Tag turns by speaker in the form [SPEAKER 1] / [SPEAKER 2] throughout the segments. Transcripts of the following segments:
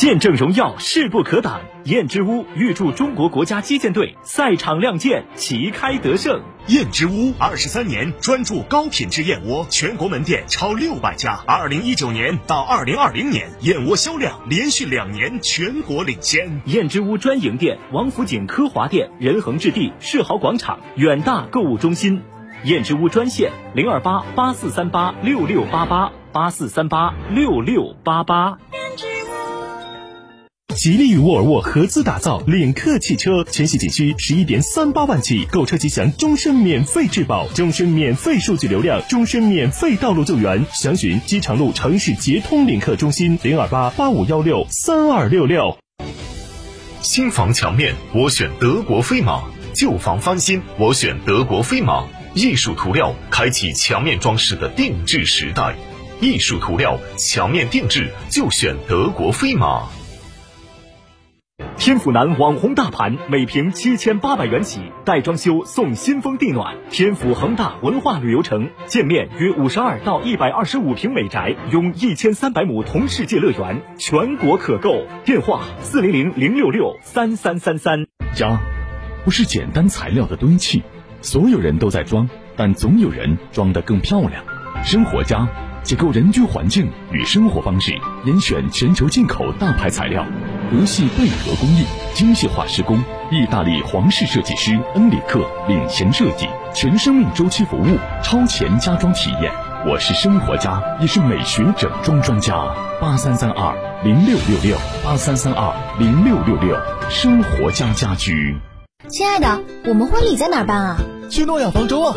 [SPEAKER 1] 见证荣耀，势不可挡。燕之屋预祝中国国家击剑队赛场亮剑，旗开得胜。
[SPEAKER 2] 燕之屋二十三年专注高品质燕窝，全国门店超六百家。二零一九年到二零二零年，燕窝销量连续两年全国领先。
[SPEAKER 1] 燕之屋专营店：王府井科华店、仁恒置地、世豪广场、远大购物中心。燕之屋专线：零二八八四三八六六八八八四三八六六八八。
[SPEAKER 3] 吉利与沃尔沃合资打造领克汽车，全系仅需十一点三八万起，购车即享终身免费质保、终身免费数据流量、终身免费道路救援。详询机场路城市捷通领克中心零二八八五幺六三二六六。
[SPEAKER 4] 新房墙面我选德国飞马，旧房翻新我选德国飞马。艺术涂料开启墙面装饰的定制时代，艺术涂料墙面定制就选德国飞马。
[SPEAKER 1] 天府南网红大盘，每平七千八百元起，带装修送新风地暖。天府恒大文化旅游城，建面约五十二到一百二十五平美宅，拥一千三百亩同世界乐园，全国可购。电话：四零零零六六三三三三。
[SPEAKER 5] 家，不是简单材料的堆砌，所有人都在装，但总有人装得更漂亮。生活家。解构人居环境与生活方式，严选全球进口大牌材料，德系贝壳工艺，精细化施工，意大利皇室设计师恩里克领衔设计，全生命周期服务，超前家装体验。我是生活家，也是美学整装专家。八三三二零六六六，八三三二零六六六，生活家家居。
[SPEAKER 6] 亲爱的，我们婚礼在哪儿办啊？
[SPEAKER 3] 去诺亚方舟啊！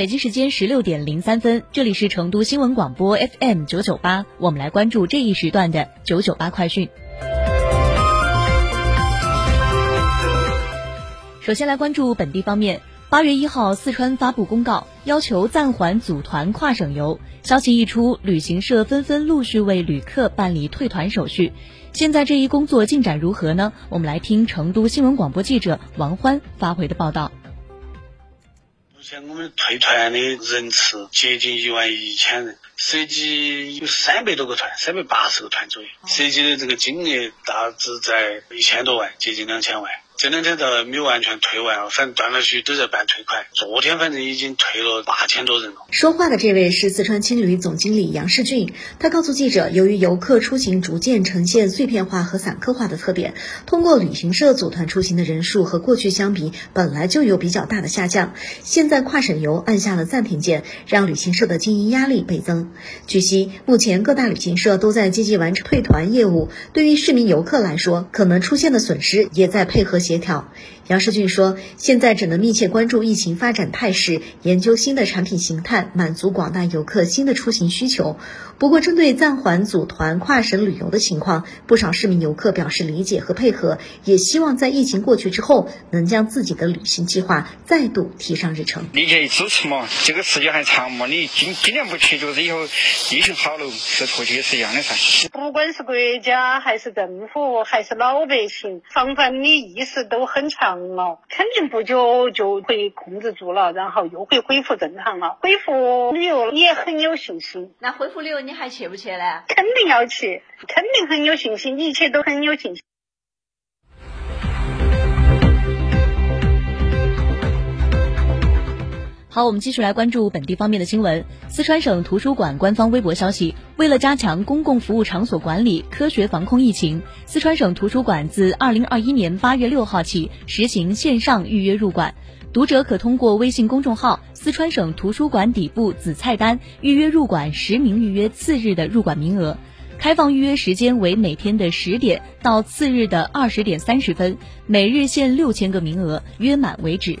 [SPEAKER 7] 北京时间十六点零三分，这里是成都新闻广播 FM 九九八，我们来关注这一时段的九九八快讯。首先来关注本地方面，八月一号，四川发布公告，要求暂缓组团跨省游。消息一出，旅行社纷纷陆续为旅客办理退团手续。现在这一工作进展如何呢？我们来听成都新闻广播记者王欢发回的报道。
[SPEAKER 8] 目前我们退团的人次接近一万一千人，涉及有三百多个团，三百八十个团左右，涉及的这个金额大致在一千多万，接近两千万。这两天倒没有完全退完，反正断断续续都在办退款。昨天反正已经退了八千多人了。
[SPEAKER 9] 说话的这位是四川青旅总经理杨世俊，他告诉记者，由于游客出行逐渐呈现碎片化和散客化的特点，通过旅行社组团出行的人数和过去相比本来就有比较大的下降。现在跨省游按下了暂停键，让旅行社的经营压力倍增。据悉，目前各大旅行社都在积极完成退团业务，对于市民游客来说，可能出现的损失也在配合。协调，杨世俊说：“现在只能密切关注疫情发展态势，研究新的产品形态，满足广大游客新的出行需求。不过，针对暂缓组团跨省旅游的情况，不少市民游客表示理解和配合，也希望在疫情过去之后，能将自己的旅行计划再度提上日程。
[SPEAKER 10] 理解支持嘛，这个时间还长嘛，你今今年不去，就是以后疫情好了，是出去也是一样的噻。
[SPEAKER 11] 不管是国家还是政府还是老百姓，防范的意识都很强。常了，肯定不久就会控制住了，然后又会恢复正常了。恢复旅游也很有信心。
[SPEAKER 12] 那恢复旅游你还去不去呢？
[SPEAKER 11] 肯定要去，肯定很有信心，一切都很有信心。
[SPEAKER 7] 好，我们继续来关注本地方面的新闻。四川省图书馆官方微博消息，为了加强公共服务场所管理，科学防控疫情，四川省图书馆自二零二一年八月六号起实行线上预约入馆。读者可通过微信公众号“四川省图书馆”底部子菜单预约入馆实名预约次日的入馆名额，开放预约时间为每天的十点到次日的二十点三十分，每日限六千个名额，约满为止。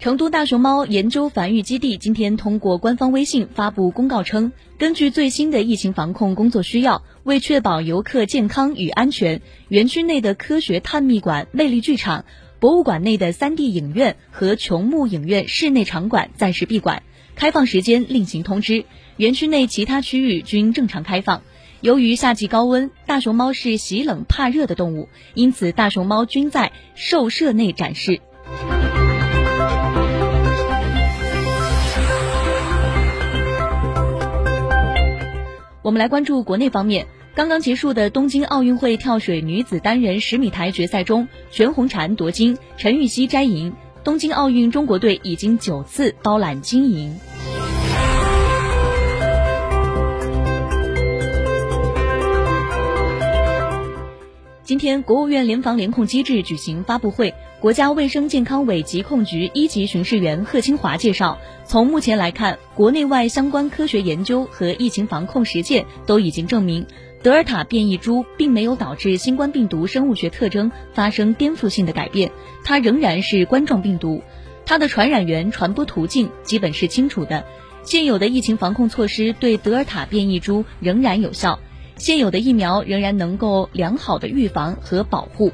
[SPEAKER 7] 成都大熊猫研究繁育基地今天通过官方微信发布公告称，根据最新的疫情防控工作需要，为确保游客健康与安全，园区内的科学探秘馆、魅力剧场、博物馆内的 3D 影院和琼木影院室内场馆暂时闭馆，开放时间另行通知。园区内其他区域均正常开放。由于夏季高温，大熊猫是喜冷怕热的动物，因此大熊猫均在兽舍内展示。我们来关注国内方面，刚刚结束的东京奥运会跳水女子单人十米台决赛中，全红婵夺金，陈芋汐摘银。东京奥运中国队已经九次包揽金银。今天，国务院联防联控机制举行发布会。国家卫生健康委疾控局一级巡视员贺清华介绍，从目前来看，国内外相关科学研究和疫情防控实践都已经证明，德尔塔变异株并没有导致新冠病毒生物学特征发生颠覆性的改变，它仍然是冠状病毒，它的传染源、传播途径基本是清楚的。现有的疫情防控措施对德尔塔变异株仍然有效。现有的疫苗仍然能够良好的预防和保护。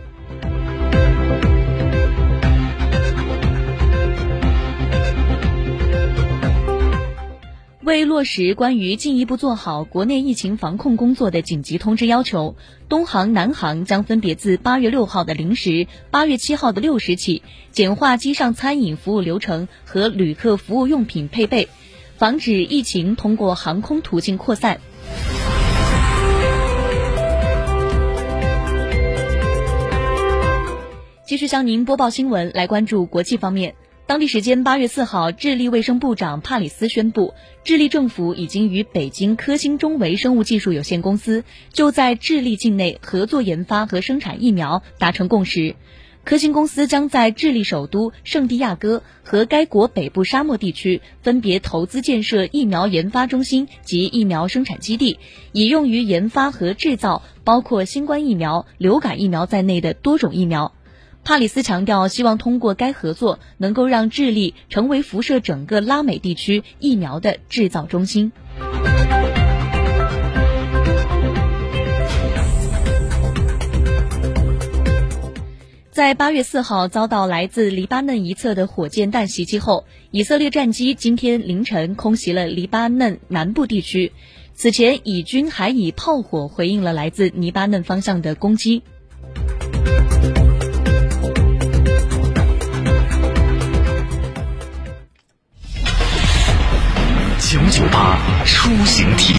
[SPEAKER 7] 为落实关于进一步做好国内疫情防控工作的紧急通知要求，东航、南航将分别自八月六号的零时、八月七号的六时起，简化机上餐饮服务流程和旅客服务用品配备，防止疫情通过航空途径扩散。继续向您播报新闻，来关注国际方面。当地时间八月四号，智利卫生部长帕里斯宣布，智利政府已经与北京科兴中维生物技术有限公司就在智利境内合作研发和生产疫苗达成共识。科兴公司将在智利首都圣地亚哥和该国北部沙漠地区分别投资建设疫苗研发中心及疫苗生产基地，以用于研发和制造包括新冠疫苗、流感疫苗在内的多种疫苗。帕里斯强调，希望通过该合作，能够让智利成为辐射整个拉美地区疫苗的制造中心。在八月四号遭到来自黎巴嫩一侧的火箭弹袭击后，以色列战机今天凌晨空袭了黎巴嫩南部地区。此前，以军还以炮火回应了来自黎巴嫩方向的攻击。
[SPEAKER 13] 八出行体